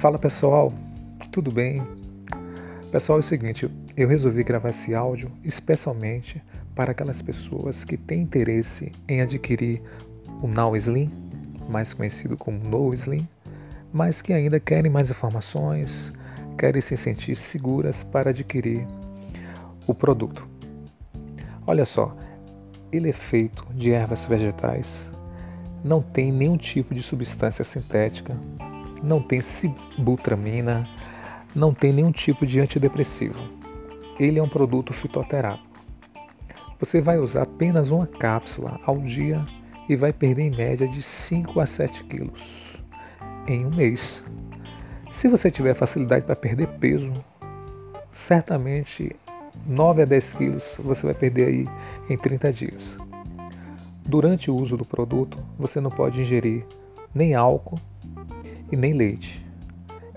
Fala pessoal, tudo bem? Pessoal, é o seguinte, eu resolvi gravar esse áudio especialmente para aquelas pessoas que têm interesse em adquirir o Now Slim, mais conhecido como No Slim, mas que ainda querem mais informações, querem se sentir seguras para adquirir o produto. Olha só, ele é feito de ervas vegetais, não tem nenhum tipo de substância sintética, não tem sibutramina, não tem nenhum tipo de antidepressivo. Ele é um produto fitoterápico. Você vai usar apenas uma cápsula ao dia e vai perder em média de 5 a 7 quilos em um mês. Se você tiver facilidade para perder peso, certamente 9 a 10 quilos você vai perder aí em 30 dias. Durante o uso do produto, você não pode ingerir nem álcool e nem leite,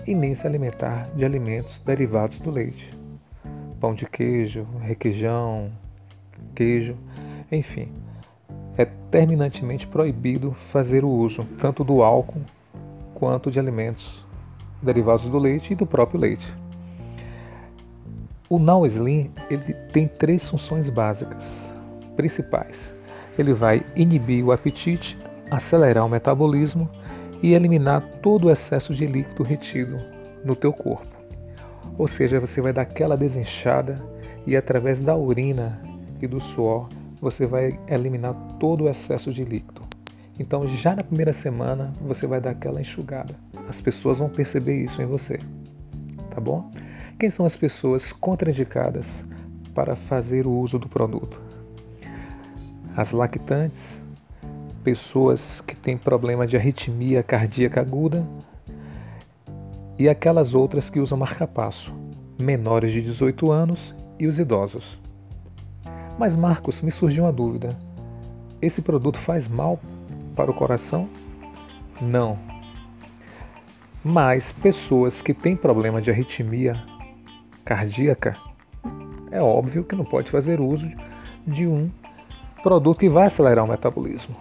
e nem se alimentar de alimentos derivados do leite. Pão de queijo, requeijão, queijo, enfim. É terminantemente proibido fazer o uso tanto do álcool quanto de alimentos derivados do leite e do próprio leite. O Now Slim ele tem três funções básicas principais. Ele vai inibir o apetite, acelerar o metabolismo e eliminar todo o excesso de líquido retido no teu corpo. Ou seja, você vai dar aquela desinchada e através da urina e do suor você vai eliminar todo o excesso de líquido. Então, já na primeira semana, você vai dar aquela enxugada. As pessoas vão perceber isso em você. Tá bom? Quem são as pessoas contraindicadas para fazer o uso do produto? As lactantes, pessoas que têm problema de arritmia cardíaca aguda e aquelas outras que usam marcapasso, menores de 18 anos e os idosos. Mas Marcos, me surgiu uma dúvida. Esse produto faz mal para o coração? Não. Mas pessoas que têm problema de arritmia cardíaca, é óbvio que não pode fazer uso de um produto que vai acelerar o metabolismo.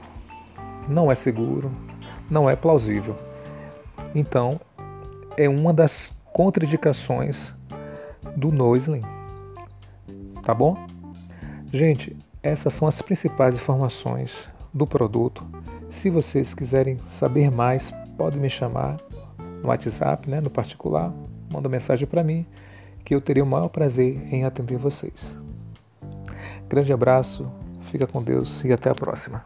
Não é seguro, não é plausível. Então, é uma das contraindicações do Noisling. Tá bom? Gente, essas são as principais informações do produto. Se vocês quiserem saber mais, podem me chamar no WhatsApp, né, no particular, manda mensagem para mim que eu teria o maior prazer em atender vocês. Grande abraço, fica com Deus e até a próxima.